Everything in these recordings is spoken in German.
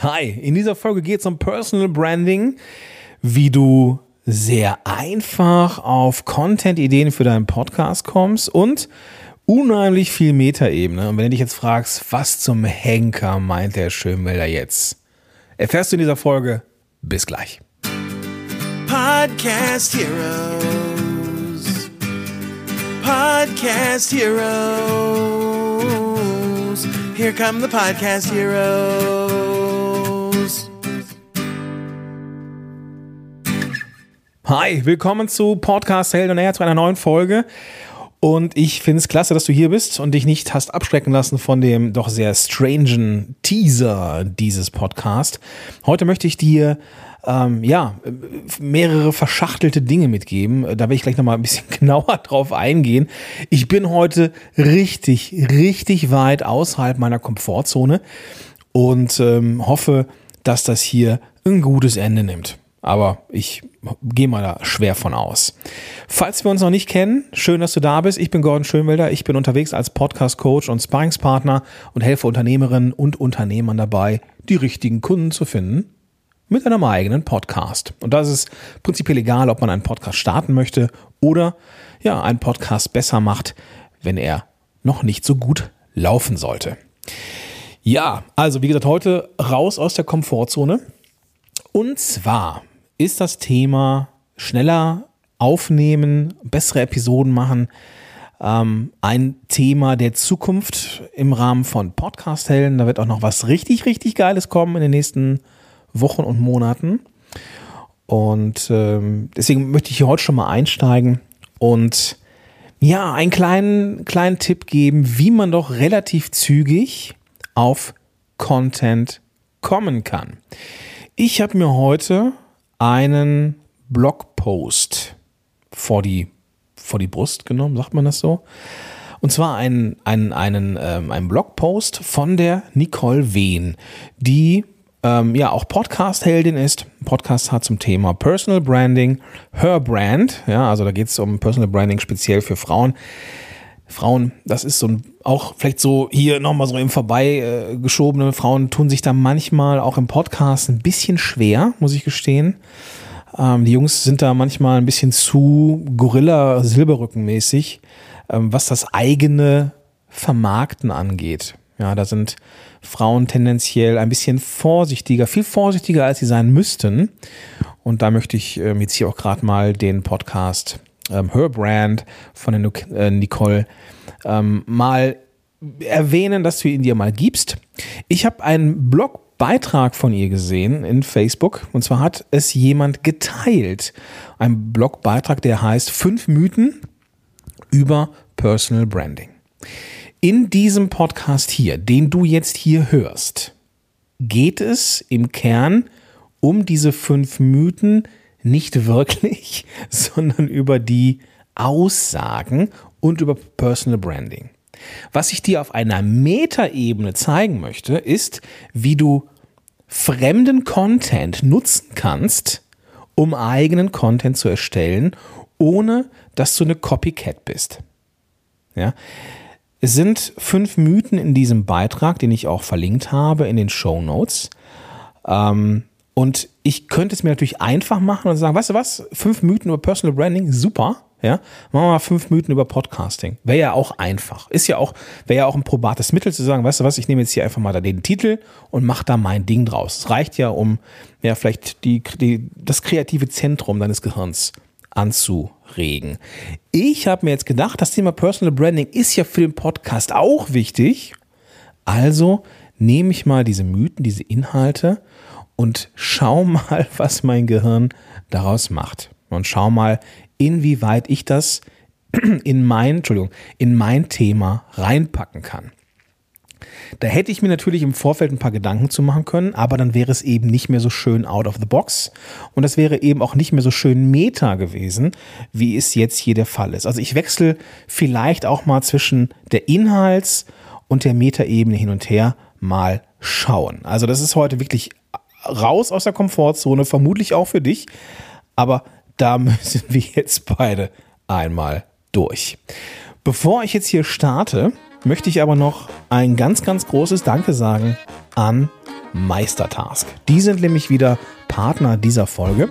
Hi, in dieser Folge geht es um Personal Branding, wie du sehr einfach auf Content-Ideen für deinen Podcast kommst und unheimlich viel Metaebene. Und wenn du dich jetzt fragst, was zum Henker meint der Schönwälder jetzt, erfährst du in dieser Folge. Bis gleich. Podcast Heroes. Podcast Heroes. Here come the Podcast Heroes. Hi, willkommen zu Podcast Held und Er zu einer neuen Folge. Und ich finde es klasse, dass du hier bist und dich nicht hast abschrecken lassen von dem doch sehr strangen Teaser dieses Podcast. Heute möchte ich dir ähm, ja, mehrere verschachtelte Dinge mitgeben. Da will ich gleich nochmal ein bisschen genauer drauf eingehen. Ich bin heute richtig, richtig weit außerhalb meiner Komfortzone und ähm, hoffe, dass das hier ein gutes Ende nimmt. Aber ich gehe mal da schwer von aus. Falls wir uns noch nicht kennen, schön, dass du da bist. Ich bin Gordon Schönwelder. Ich bin unterwegs als Podcast-Coach und Sparringspartner und helfe Unternehmerinnen und Unternehmern dabei, die richtigen Kunden zu finden mit einem eigenen Podcast. Und da ist prinzipiell egal, ob man einen Podcast starten möchte oder ja, einen Podcast besser macht, wenn er noch nicht so gut laufen sollte. Ja, also wie gesagt, heute raus aus der Komfortzone. Und zwar ist das Thema schneller aufnehmen, bessere Episoden machen, ähm, ein Thema der Zukunft im Rahmen von Podcast-Helden. Da wird auch noch was richtig, richtig Geiles kommen in den nächsten Wochen und Monaten. Und ähm, deswegen möchte ich hier heute schon mal einsteigen und ja, einen kleinen, kleinen Tipp geben, wie man doch relativ zügig auf Content kommen kann. Ich habe mir heute einen Blogpost vor die, vor die Brust genommen, sagt man das so? Und zwar einen, einen, einen, ähm, einen Blogpost von der Nicole Wehn, die ähm, ja auch Podcast-Heldin ist. Podcast hat zum Thema Personal Branding, Her Brand. Ja, also da geht es um Personal Branding speziell für Frauen. Frauen, das ist so ein, auch vielleicht so hier nochmal so im Vorbeigeschobene. Äh, Frauen tun sich da manchmal auch im Podcast ein bisschen schwer, muss ich gestehen. Ähm, die Jungs sind da manchmal ein bisschen zu Gorilla-Silberrücken-mäßig, ähm, was das eigene Vermarkten angeht. Ja, da sind Frauen tendenziell ein bisschen vorsichtiger, viel vorsichtiger, als sie sein müssten. Und da möchte ich ähm, jetzt hier auch gerade mal den Podcast ähm, Her Brand von der äh, Nicole ähm, mal erwähnen, dass du ihn dir mal gibst. Ich habe einen Blogbeitrag von ihr gesehen in Facebook und zwar hat es jemand geteilt. Ein Blogbeitrag, der heißt Fünf Mythen über Personal Branding. In diesem Podcast hier, den du jetzt hier hörst, geht es im Kern um diese fünf Mythen, nicht wirklich, sondern über die Aussagen und über Personal Branding. Was ich dir auf einer Metaebene zeigen möchte, ist, wie du fremden Content nutzen kannst, um eigenen Content zu erstellen, ohne dass du eine Copycat bist. Ja? Es sind fünf Mythen in diesem Beitrag, den ich auch verlinkt habe in den Show Notes. Ähm, und ich könnte es mir natürlich einfach machen und sagen, weißt du was, fünf Mythen über Personal Branding, super. Ja, machen wir mal fünf Mythen über Podcasting. Wäre ja auch einfach. Ist ja auch, wäre ja auch ein probates Mittel zu sagen, weißt du was, ich nehme jetzt hier einfach mal da den Titel und mache da mein Ding draus. Es reicht ja, um ja vielleicht die, die, das kreative Zentrum deines Gehirns anzuregen. Ich habe mir jetzt gedacht, das Thema Personal Branding ist ja für den Podcast auch wichtig. Also nehme ich mal diese Mythen, diese Inhalte und schau mal, was mein Gehirn daraus macht. Und schau mal, inwieweit ich das in mein, Entschuldigung, in mein Thema reinpacken kann. Da hätte ich mir natürlich im Vorfeld ein paar Gedanken zu machen können, aber dann wäre es eben nicht mehr so schön out of the box und das wäre eben auch nicht mehr so schön meta gewesen, wie es jetzt hier der Fall ist. Also ich wechsle vielleicht auch mal zwischen der Inhalts- und der Metaebene hin und her mal schauen. Also das ist heute wirklich raus aus der Komfortzone, vermutlich auch für dich. Aber da müssen wir jetzt beide einmal durch. Bevor ich jetzt hier starte, möchte ich aber noch ein ganz, ganz großes Danke sagen an Meistertask. Die sind nämlich wieder Partner dieser Folge.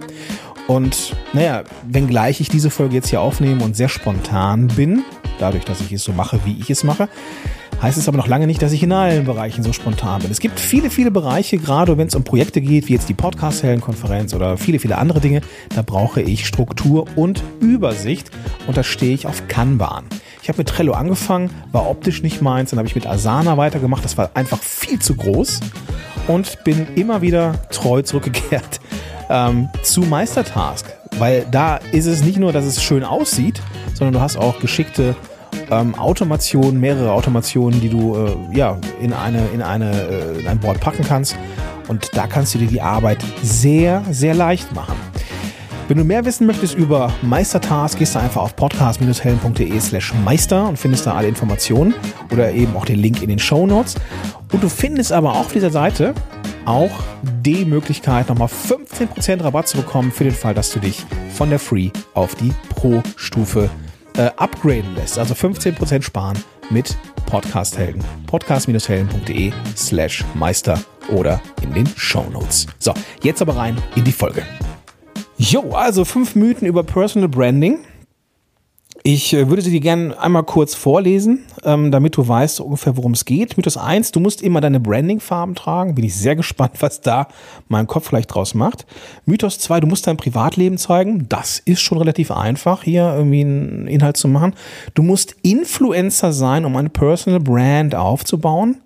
Und naja, wenngleich ich diese Folge jetzt hier aufnehme und sehr spontan bin, dadurch, dass ich es so mache, wie ich es mache, heißt es aber noch lange nicht, dass ich in allen Bereichen so spontan bin. Es gibt viele, viele Bereiche, gerade wenn es um Projekte geht, wie jetzt die Podcast-Helden-Konferenz oder viele, viele andere Dinge, da brauche ich Struktur und Übersicht und da stehe ich auf Kanban. Ich habe mit Trello angefangen, war optisch nicht meins, dann habe ich mit Asana weitergemacht, das war einfach viel zu groß und bin immer wieder treu zurückgekehrt ähm, zu Meistertask. Weil da ist es nicht nur, dass es schön aussieht, sondern du hast auch geschickte ähm, Automationen, mehrere Automationen, die du äh, ja, in, eine, in, eine, äh, in ein Board packen kannst. Und da kannst du dir die Arbeit sehr, sehr leicht machen. Wenn du mehr wissen möchtest über Meistertask, gehst du einfach auf podcast-helden.de slash meister und findest da alle Informationen oder eben auch den Link in den Show Notes. Und du findest aber auf dieser Seite auch die Möglichkeit, nochmal 15% Rabatt zu bekommen für den Fall, dass du dich von der Free auf die Pro-Stufe äh, upgraden lässt. Also 15% sparen mit Podcast-Helden. Podcast-helden.de slash Meister oder in den Show. So, jetzt aber rein in die Folge. Jo, also fünf Mythen über Personal Branding. Ich äh, würde sie dir gerne einmal kurz vorlesen, ähm, damit du weißt ungefähr, worum es geht. Mythos 1, du musst immer deine Branding-Farben tragen. Bin ich sehr gespannt, was da mein Kopf vielleicht draus macht. Mythos 2, du musst dein Privatleben zeigen. Das ist schon relativ einfach, hier irgendwie einen Inhalt zu machen. Du musst Influencer sein, um eine Personal Brand aufzubauen.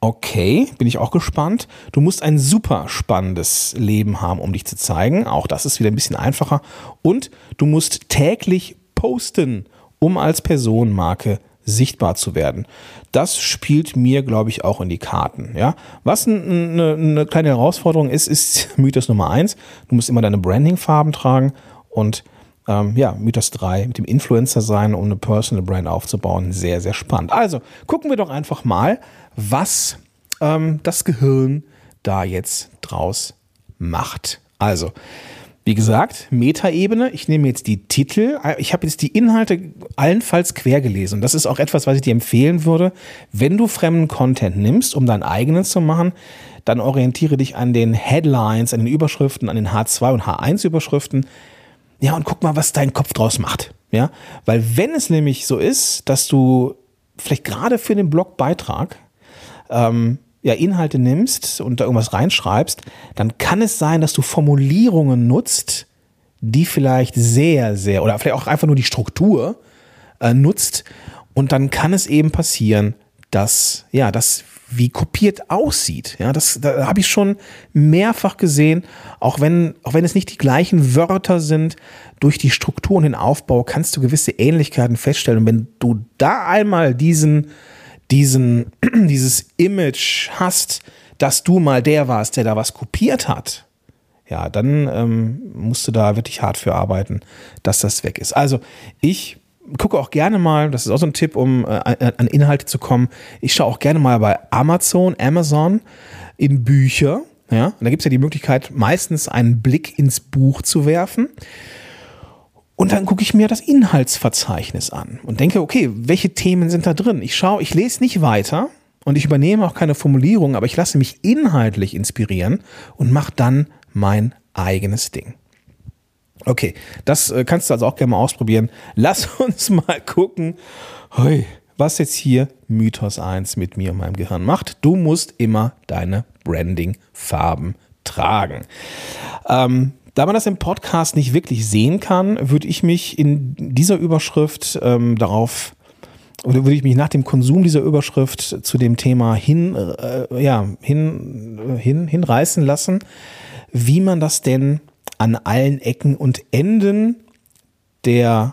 Okay, bin ich auch gespannt. Du musst ein super spannendes Leben haben, um dich zu zeigen. Auch das ist wieder ein bisschen einfacher. Und du musst täglich posten, um als Personenmarke sichtbar zu werden. Das spielt mir, glaube ich, auch in die Karten. Ja? Was eine, eine kleine Herausforderung ist, ist Mythos Nummer eins. Du musst immer deine Branding-Farben tragen und ähm, ja, Mythos 3 mit dem Influencer sein, um eine Personal Brand aufzubauen. Sehr, sehr spannend. Also gucken wir doch einfach mal, was ähm, das Gehirn da jetzt draus macht. Also, wie gesagt, Metaebene. Ich nehme jetzt die Titel. Ich habe jetzt die Inhalte allenfalls quer gelesen. Und das ist auch etwas, was ich dir empfehlen würde. Wenn du fremden Content nimmst, um deinen eigenen zu machen, dann orientiere dich an den Headlines, an den Überschriften, an den H2 und H1 Überschriften. Ja, und guck mal, was dein Kopf draus macht. Ja, weil wenn es nämlich so ist, dass du vielleicht gerade für den Blogbeitrag ähm, ja, Inhalte nimmst und da irgendwas reinschreibst, dann kann es sein, dass du Formulierungen nutzt, die vielleicht sehr, sehr, oder vielleicht auch einfach nur die Struktur äh, nutzt. Und dann kann es eben passieren, dass, ja, das wie kopiert aussieht. Ja, das da habe ich schon mehrfach gesehen, auch wenn, auch wenn es nicht die gleichen Wörter sind, durch die Struktur und den Aufbau kannst du gewisse Ähnlichkeiten feststellen. Und wenn du da einmal diesen, diesen, dieses Image hast, dass du mal der warst, der da was kopiert hat, ja, dann ähm, musst du da wirklich hart für arbeiten, dass das weg ist. Also ich gucke auch gerne mal, das ist auch so ein Tipp, um äh, an Inhalte zu kommen. Ich schaue auch gerne mal bei Amazon, Amazon in Bücher. Ja, und da gibt es ja die Möglichkeit, meistens einen Blick ins Buch zu werfen. Und dann gucke ich mir das Inhaltsverzeichnis an und denke, okay, welche Themen sind da drin? Ich schaue, ich lese nicht weiter und ich übernehme auch keine Formulierung, aber ich lasse mich inhaltlich inspirieren und mache dann mein eigenes Ding. Okay, das äh, kannst du also auch gerne mal ausprobieren. Lass uns mal gucken, was jetzt hier Mythos 1 mit mir und meinem Gehirn macht. Du musst immer deine Branding-Farben tragen. Ähm, da man das im Podcast nicht wirklich sehen kann, würde ich mich in dieser Überschrift ähm, darauf oder würde ich mich nach dem Konsum dieser Überschrift zu dem Thema hin, äh, ja, hin, hin, hinreißen lassen, wie man das denn an allen Ecken und Enden der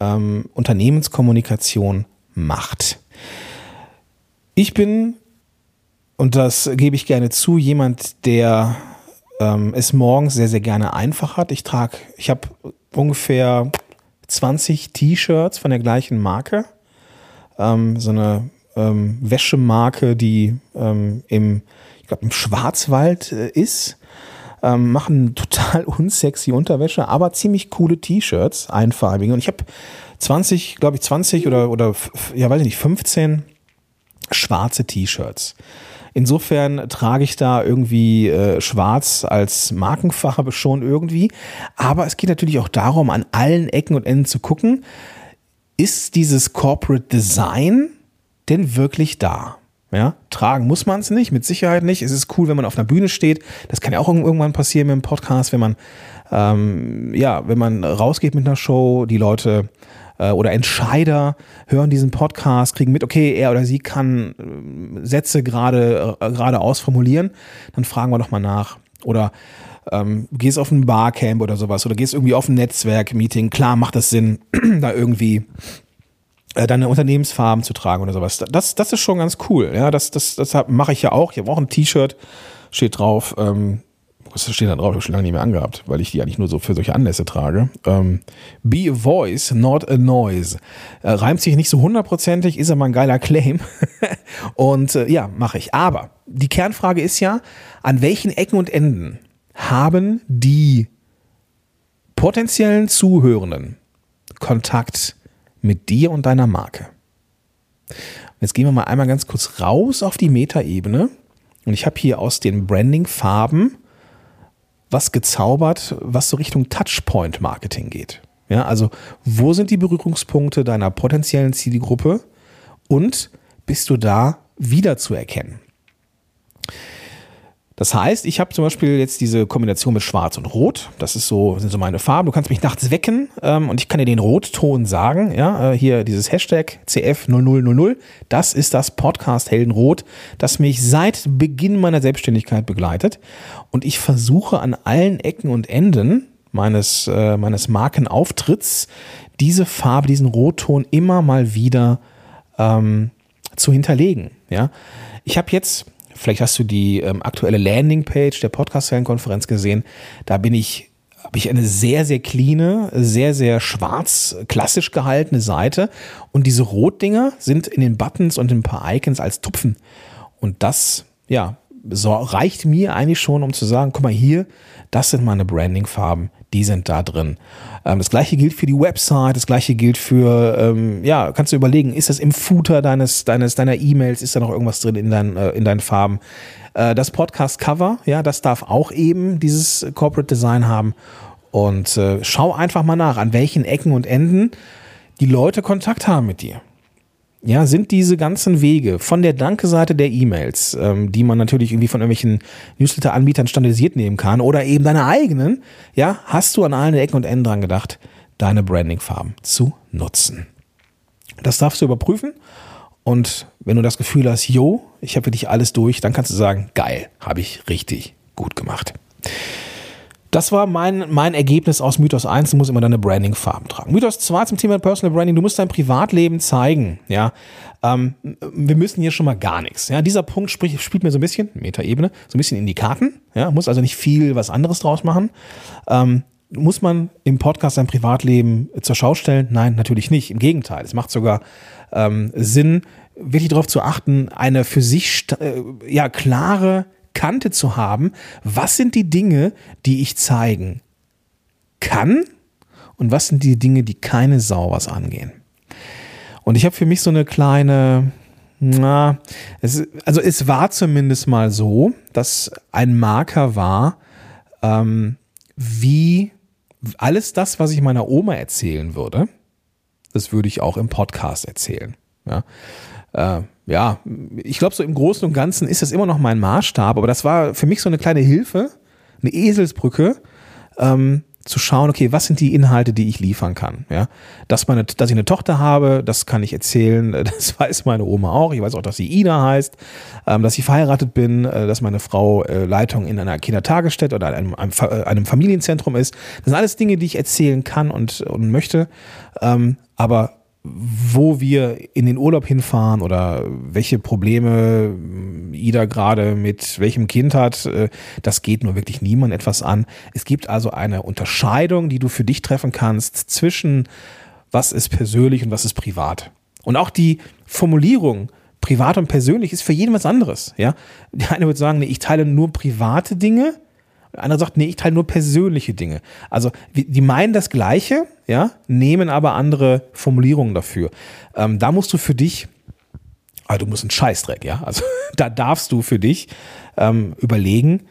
ähm, Unternehmenskommunikation macht. Ich bin, und das gebe ich gerne zu, jemand, der ähm, es morgens sehr, sehr gerne einfach hat. Ich trage, ich habe ungefähr 20 T-Shirts von der gleichen Marke. Ähm, so eine ähm, Wäschemarke, die ähm, im, ich glaube, im Schwarzwald äh, ist. Ähm, machen total unsexy Unterwäsche, aber ziemlich coole T-Shirts, einfarbige. Und ich habe 20, glaube ich, 20 oder, oder ja, weiß ich nicht, 15 schwarze T-Shirts. Insofern trage ich da irgendwie äh, schwarz als Markenfarbe schon irgendwie. Aber es geht natürlich auch darum, an allen Ecken und Enden zu gucken, ist dieses Corporate Design denn wirklich da? Ja, tragen muss man es nicht, mit Sicherheit nicht. Es ist cool, wenn man auf einer Bühne steht. Das kann ja auch irgendwann passieren mit dem Podcast, wenn man, ähm, ja, wenn man rausgeht mit einer Show, die Leute oder Entscheider hören diesen Podcast, kriegen mit, okay, er oder sie kann äh, Sätze gerade äh, geradeaus formulieren, dann fragen wir doch mal nach. Oder ähm, gehst auf ein Barcamp oder sowas oder gehst irgendwie auf ein Netzwerk-Meeting, klar macht das Sinn, da irgendwie äh, deine Unternehmensfarben zu tragen oder sowas. Das, das ist schon ganz cool. Ja, das, das, das mache ich ja auch. Ich habe auch ein T-Shirt, steht drauf, ähm, was steht da drauf? Ich habe schon lange nicht mehr angehabt, weil ich die eigentlich nur so für solche Anlässe trage. Ähm, Be a voice, not a noise. Äh, reimt sich nicht so hundertprozentig, ist aber ein geiler Claim. und äh, ja, mache ich. Aber die Kernfrage ist ja, an welchen Ecken und Enden haben die potenziellen Zuhörenden Kontakt mit dir und deiner Marke. Jetzt gehen wir mal einmal ganz kurz raus auf die Metaebene. Und ich habe hier aus den Branding-Farben was gezaubert, was so Richtung Touchpoint-Marketing geht. Ja, also wo sind die Berührungspunkte deiner potenziellen Zielgruppe und bist du da wiederzuerkennen? Das heißt, ich habe zum Beispiel jetzt diese Kombination mit Schwarz und Rot. Das ist so, sind so meine Farben. Du kannst mich nachts wecken ähm, und ich kann dir den Rotton sagen. Ja, äh, hier dieses Hashtag CF0000. Das ist das Podcast Heldenrot, das mich seit Beginn meiner Selbstständigkeit begleitet. Und ich versuche an allen Ecken und Enden meines, äh, meines Markenauftritts diese Farbe, diesen Rotton immer mal wieder ähm, zu hinterlegen. Ja, ich habe jetzt Vielleicht hast du die ähm, aktuelle Landingpage der Podcast-Konferenz gesehen. Da bin ich habe ich eine sehr, sehr cleane, sehr, sehr schwarz, klassisch gehaltene Seite. Und diese Rotdinger sind in den Buttons und in ein paar Icons als Tupfen. Und das, ja, so reicht mir eigentlich schon, um zu sagen, guck mal hier, das sind meine Branding-Farben, die sind da drin. Ähm, das gleiche gilt für die Website, das gleiche gilt für, ähm, ja, kannst du überlegen, ist das im Footer deines, deines, deiner E-Mails, ist da noch irgendwas drin in, dein, äh, in deinen Farben? Äh, das Podcast-Cover, ja, das darf auch eben dieses Corporate Design haben. Und äh, schau einfach mal nach, an welchen Ecken und Enden die Leute Kontakt haben mit dir ja, sind diese ganzen Wege von der Danke-Seite der E-Mails, ähm, die man natürlich irgendwie von irgendwelchen Newsletter-Anbietern standardisiert nehmen kann oder eben deine eigenen, ja, hast du an allen Ecken und Enden dran gedacht, deine Branding-Farben zu nutzen. Das darfst du überprüfen und wenn du das Gefühl hast, yo, ich habe für dich alles durch, dann kannst du sagen, geil, habe ich richtig gut gemacht. Das war mein, mein Ergebnis aus Mythos 1. Du musst immer deine Branding-Farben tragen. Mythos 2 zum Thema Personal Branding. Du musst dein Privatleben zeigen. Ja, ähm, wir müssen hier schon mal gar nichts. Ja, dieser Punkt sprich, spielt mir so ein bisschen, Metaebene, so ein bisschen in die Karten. Ja, muss also nicht viel was anderes draus machen. Ähm, muss man im Podcast sein Privatleben zur Schau stellen? Nein, natürlich nicht. Im Gegenteil. Es macht sogar ähm, Sinn, wirklich darauf zu achten, eine für sich äh, ja klare Kante zu haben, was sind die Dinge, die ich zeigen kann und was sind die Dinge, die keine Sau was angehen. Und ich habe für mich so eine kleine, na, es, also es war zumindest mal so, dass ein Marker war, ähm, wie alles das, was ich meiner Oma erzählen würde, das würde ich auch im Podcast erzählen. Ja, äh, ja, ich glaube, so im Großen und Ganzen ist das immer noch mein Maßstab, aber das war für mich so eine kleine Hilfe, eine Eselsbrücke, ähm, zu schauen, okay, was sind die Inhalte, die ich liefern kann. Ja, dass, meine, dass ich eine Tochter habe, das kann ich erzählen, das weiß meine Oma auch. Ich weiß auch, dass sie Ina heißt, ähm, dass ich verheiratet bin, äh, dass meine Frau äh, Leitung in einer Kindertagesstätte oder einem, einem, äh, einem, Familienzentrum ist. Das sind alles Dinge, die ich erzählen kann und, und möchte. Ähm, aber wo wir in den Urlaub hinfahren oder welche Probleme Ida gerade mit welchem Kind hat, äh, das geht nur wirklich niemand etwas an. Es gibt also eine Unterscheidung, die du für dich treffen kannst zwischen was ist persönlich und was ist privat. Und auch die Formulierung privat und persönlich ist für jeden was anderes. Ja, der eine wird sagen, nee, ich teile nur private Dinge einer sagt, nee, ich teile nur persönliche Dinge. Also die meinen das Gleiche, ja, nehmen aber andere Formulierungen dafür. Ähm, da musst du für dich Aber du musst einen Scheißdreck, ja. Also da darfst du für dich ähm, überlegen,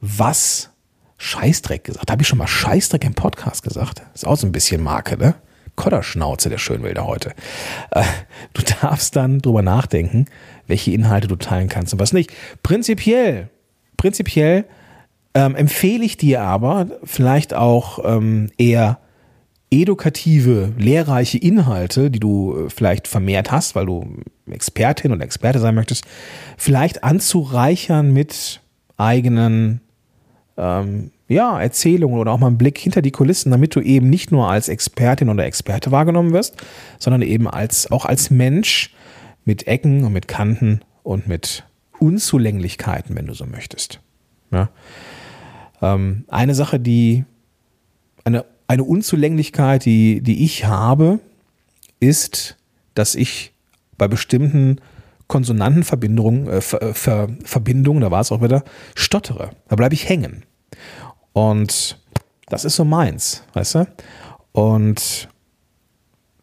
was Scheißdreck gesagt. Habe ich schon mal Scheißdreck im Podcast gesagt? Ist auch so ein bisschen Marke, ne? Kodderschnauze, der Schönwälder heute. Äh, du darfst dann drüber nachdenken, welche Inhalte du teilen kannst und was nicht. Prinzipiell, prinzipiell ähm, empfehle ich dir aber vielleicht auch ähm, eher edukative, lehrreiche Inhalte, die du äh, vielleicht vermehrt hast, weil du Expertin und Experte sein möchtest, vielleicht anzureichern mit eigenen ähm, ja, Erzählungen oder auch mal einen Blick hinter die Kulissen, damit du eben nicht nur als Expertin oder Experte wahrgenommen wirst, sondern eben als, auch als Mensch mit Ecken und mit Kanten und mit Unzulänglichkeiten, wenn du so möchtest. Ja. Ähm, eine Sache, die, eine, eine Unzulänglichkeit, die, die ich habe, ist, dass ich bei bestimmten Konsonantenverbindungen, äh, Ver, Ver, Verbindungen, da war es auch wieder, stottere. Da bleibe ich hängen. Und das ist so meins, weißt du? Und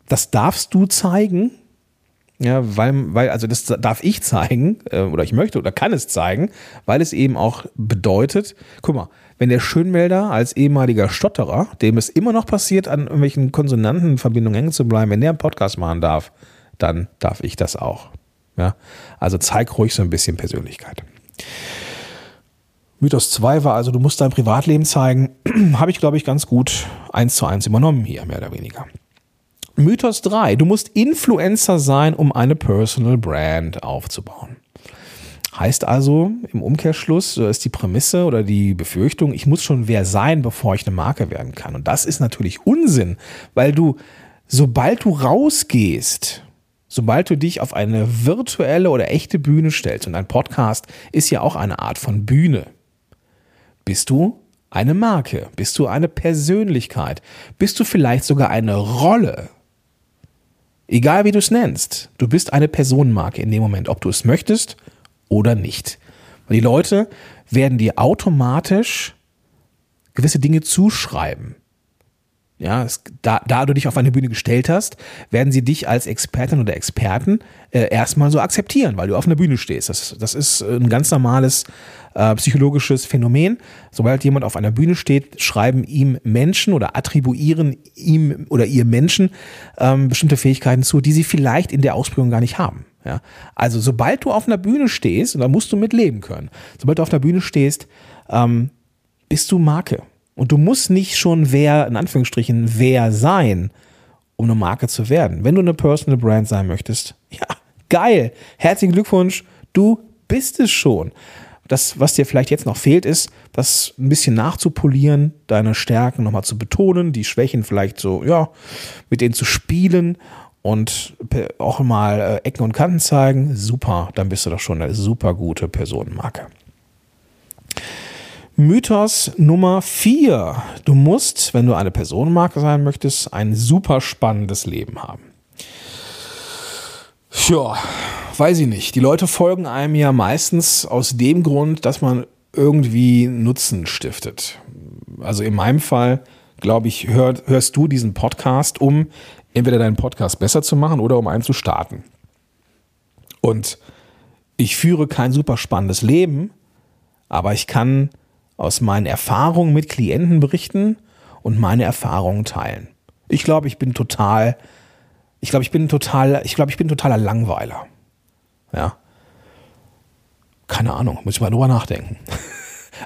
das darfst du zeigen, ja, weil, weil, also das darf ich zeigen, äh, oder ich möchte oder kann es zeigen, weil es eben auch bedeutet, guck mal, wenn der Schönmelder als ehemaliger Stotterer, dem es immer noch passiert, an irgendwelchen Konsonantenverbindungen hängen zu bleiben, wenn der einen Podcast machen darf, dann darf ich das auch. Ja, also zeig ruhig so ein bisschen Persönlichkeit. Mythos 2 war also, du musst dein Privatleben zeigen. Habe ich, glaube ich, ganz gut eins zu eins übernommen hier, mehr oder weniger. Mythos 3, du musst Influencer sein, um eine Personal Brand aufzubauen. Heißt also, im Umkehrschluss ist die Prämisse oder die Befürchtung, ich muss schon wer sein, bevor ich eine Marke werden kann. Und das ist natürlich Unsinn, weil du, sobald du rausgehst sobald du dich auf eine virtuelle oder echte Bühne stellst, und ein Podcast ist ja auch eine Art von Bühne, bist du eine Marke, bist du eine Persönlichkeit, bist du vielleicht sogar eine Rolle. Egal wie du es nennst, du bist eine Personenmarke in dem Moment, ob du es möchtest oder nicht. Die Leute werden dir automatisch gewisse Dinge zuschreiben. Ja, es, da, da du dich auf eine Bühne gestellt hast, werden sie dich als Expertin oder Experten äh, erstmal so akzeptieren, weil du auf einer Bühne stehst. Das, das ist ein ganz normales äh, psychologisches Phänomen. Sobald jemand auf einer Bühne steht, schreiben ihm Menschen oder attribuieren ihm oder ihr Menschen ähm, bestimmte Fähigkeiten zu, die sie vielleicht in der Ausbildung gar nicht haben. Ja? Also sobald du auf einer Bühne stehst, und da musst du mit leben können, sobald du auf einer Bühne stehst, ähm, bist du Marke. Und du musst nicht schon wer, in Anführungsstrichen, wer sein, um eine Marke zu werden. Wenn du eine Personal Brand sein möchtest, ja, geil. Herzlichen Glückwunsch, du bist es schon. Das, was dir vielleicht jetzt noch fehlt, ist, das ein bisschen nachzupolieren, deine Stärken nochmal zu betonen, die Schwächen vielleicht so, ja, mit denen zu spielen und auch mal äh, Ecken und Kanten zeigen. Super, dann bist du doch schon eine super gute Personenmarke. Mythos Nummer 4. Du musst, wenn du eine Personenmarke sein möchtest, ein super spannendes Leben haben. Ja, weiß ich nicht. Die Leute folgen einem ja meistens aus dem Grund, dass man irgendwie Nutzen stiftet. Also in meinem Fall, glaube ich, hör, hörst du diesen Podcast, um entweder deinen Podcast besser zu machen oder um einen zu starten. Und ich führe kein super spannendes Leben, aber ich kann aus meinen Erfahrungen mit Klienten berichten und meine Erfahrungen teilen. Ich glaube, ich bin total, ich glaube, ich bin total, ich glaube, ich bin totaler Langweiler. Ja. Keine Ahnung, muss ich mal drüber nachdenken.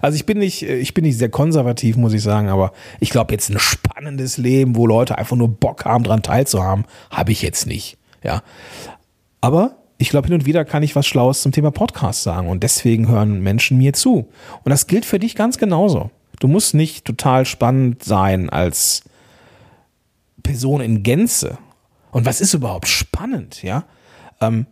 Also ich bin nicht, ich bin nicht sehr konservativ, muss ich sagen, aber ich glaube jetzt ein spannendes Leben, wo Leute einfach nur Bock haben, dran teilzuhaben, habe ich jetzt nicht. Ja. Aber ich glaube, hin und wieder kann ich was Schlaues zum Thema Podcast sagen und deswegen hören Menschen mir zu. Und das gilt für dich ganz genauso. Du musst nicht total spannend sein als Person in Gänze. Und was ist überhaupt spannend, ja? Ähm,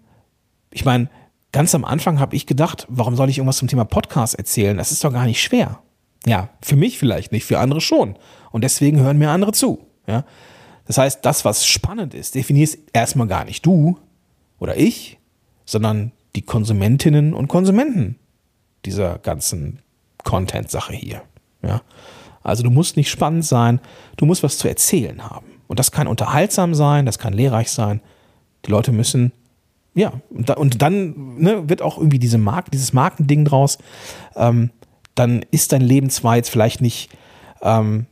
ich meine, ganz am Anfang habe ich gedacht, warum soll ich irgendwas zum Thema Podcast erzählen? Das ist doch gar nicht schwer. Ja, für mich vielleicht nicht, für andere schon. Und deswegen hören mir andere zu. Ja? Das heißt, das, was spannend ist, definierst erstmal gar nicht du, oder ich, sondern die Konsumentinnen und Konsumenten dieser ganzen Content-Sache hier. Ja? Also du musst nicht spannend sein, du musst was zu erzählen haben. Und das kann unterhaltsam sein, das kann lehrreich sein. Die Leute müssen ja, und, da, und dann ne, wird auch irgendwie diese Mark dieses Markending draus. Ähm, dann ist dein Leben zwar jetzt vielleicht nicht ähm,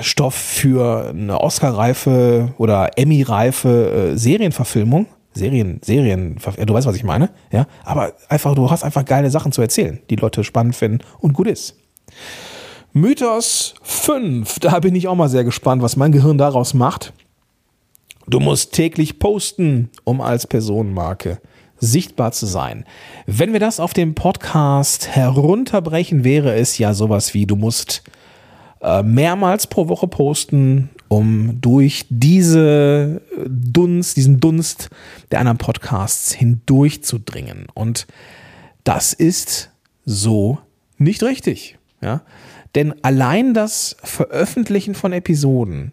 Stoff für eine Oscar-reife oder Emmy-reife äh, Serienverfilmung. Serien, Serien, du weißt, was ich meine, ja, aber einfach, du hast einfach geile Sachen zu erzählen, die Leute spannend finden und gut ist. Mythos 5, da bin ich auch mal sehr gespannt, was mein Gehirn daraus macht. Du musst täglich posten, um als Personenmarke sichtbar zu sein. Wenn wir das auf dem Podcast herunterbrechen, wäre es ja sowas wie, du musst äh, mehrmals pro Woche posten, um durch diese Dunst, diesen Dunst der anderen Podcasts hindurchzudringen. Und das ist so nicht richtig. Ja? Denn allein das Veröffentlichen von Episoden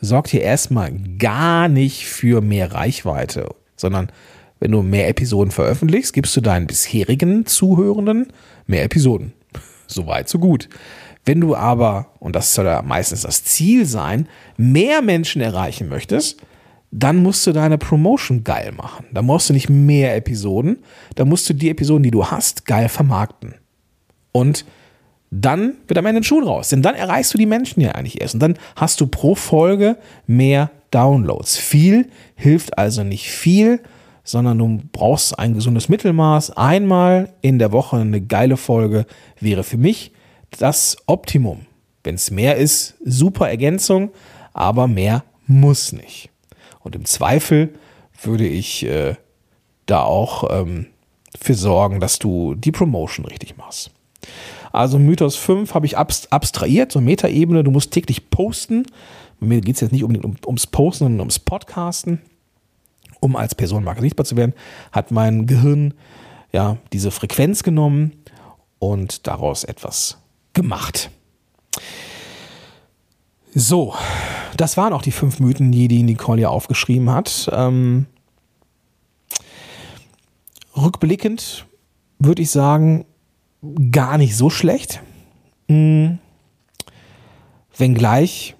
sorgt hier erstmal gar nicht für mehr Reichweite, sondern wenn du mehr Episoden veröffentlichst, gibst du deinen bisherigen Zuhörenden mehr Episoden. Soweit, so gut. Wenn du aber, und das soll ja meistens das Ziel sein, mehr Menschen erreichen möchtest, dann musst du deine Promotion geil machen. Da musst du nicht mehr Episoden, da musst du die Episoden, die du hast, geil vermarkten. Und dann wird am Ende ein Schuh draus. Denn dann erreichst du die Menschen ja eigentlich erst. Und dann hast du pro Folge mehr Downloads. Viel hilft also nicht viel, sondern du brauchst ein gesundes Mittelmaß. Einmal in der Woche eine geile Folge wäre für mich das Optimum. Wenn es mehr ist, super Ergänzung, aber mehr muss nicht. Und im Zweifel würde ich äh, da auch ähm, für sorgen, dass du die Promotion richtig machst. Also Mythos 5 habe ich abstrahiert, so Metaebene, du musst täglich posten. Mir geht es jetzt nicht um, um, ums Posten, sondern ums Podcasten. Um als Personenmarke sichtbar zu werden, hat mein Gehirn ja diese Frequenz genommen und daraus etwas gemacht. So, das waren auch die fünf Mythen, die die Nicole ja aufgeschrieben hat. Ähm, rückblickend würde ich sagen, gar nicht so schlecht. Mhm. Wenngleich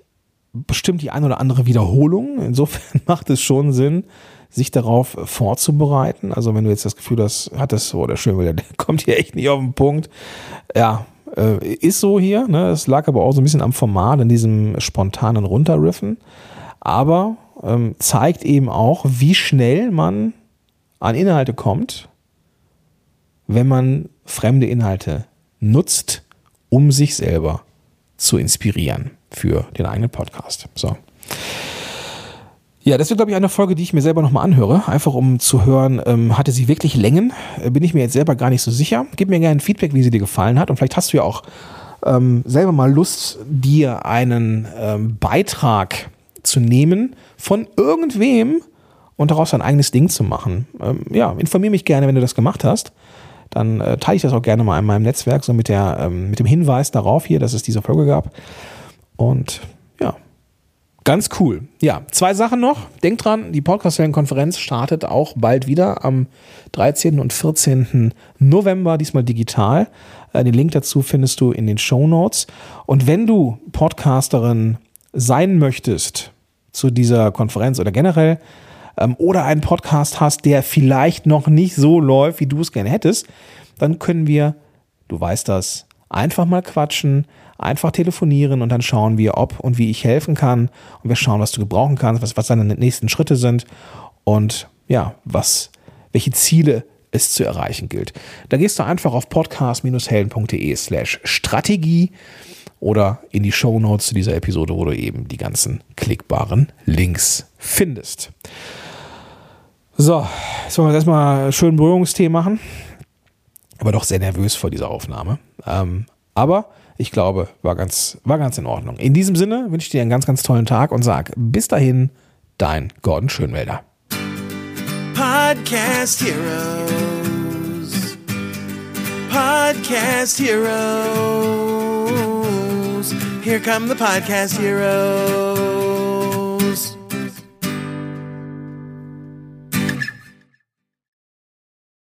bestimmt die ein oder andere Wiederholung. Insofern macht es schon Sinn, sich darauf vorzubereiten. Also wenn du jetzt das Gefühl hast, hattest, oh, der Schönwilder, der kommt hier echt nicht auf den Punkt. Ja, äh, ist so hier. Ne? Es lag aber auch so ein bisschen am Format, in diesem spontanen Runterriffen. Aber ähm, zeigt eben auch, wie schnell man an Inhalte kommt, wenn man fremde Inhalte nutzt, um sich selber zu inspirieren für den eigenen Podcast. So. Ja, das wird, glaube ich, eine Folge, die ich mir selber nochmal anhöre, einfach um zu hören, ähm, hatte sie wirklich Längen? Äh, bin ich mir jetzt selber gar nicht so sicher. Gib mir gerne ein Feedback, wie sie dir gefallen hat. Und vielleicht hast du ja auch ähm, selber mal Lust, dir einen ähm, Beitrag zu nehmen von irgendwem und daraus ein eigenes Ding zu machen. Ähm, ja, informiere mich gerne, wenn du das gemacht hast. Dann äh, teile ich das auch gerne mal in meinem Netzwerk, so mit, der, ähm, mit dem Hinweis darauf hier, dass es diese Folge gab. Und Ganz cool. Ja, zwei Sachen noch. Denkt dran, die Podcast-Konferenz startet auch bald wieder am 13. und 14. November, diesmal digital. Äh, den Link dazu findest du in den Show Notes. Und wenn du Podcasterin sein möchtest zu dieser Konferenz oder generell ähm, oder einen Podcast hast, der vielleicht noch nicht so läuft, wie du es gerne hättest, dann können wir, du weißt das, einfach mal quatschen einfach telefonieren und dann schauen wir, ob und wie ich helfen kann. Und wir schauen, was du gebrauchen kannst, was, was deine nächsten Schritte sind und ja, was, welche Ziele es zu erreichen gilt. Da gehst du einfach auf podcast-helden.de slash Strategie oder in die Show Notes zu dieser Episode, wo du eben die ganzen klickbaren Links findest. So, jetzt wollen wir erstmal schön Berührungstee machen. Aber doch sehr nervös vor dieser Aufnahme. Ähm, aber ich glaube, war ganz, war ganz in Ordnung. In diesem Sinne wünsche ich dir einen ganz, ganz tollen Tag und sag bis dahin, dein Gordon Schönwälder. Podcast Heroes. Podcast Heroes. Here come the Podcast Heroes.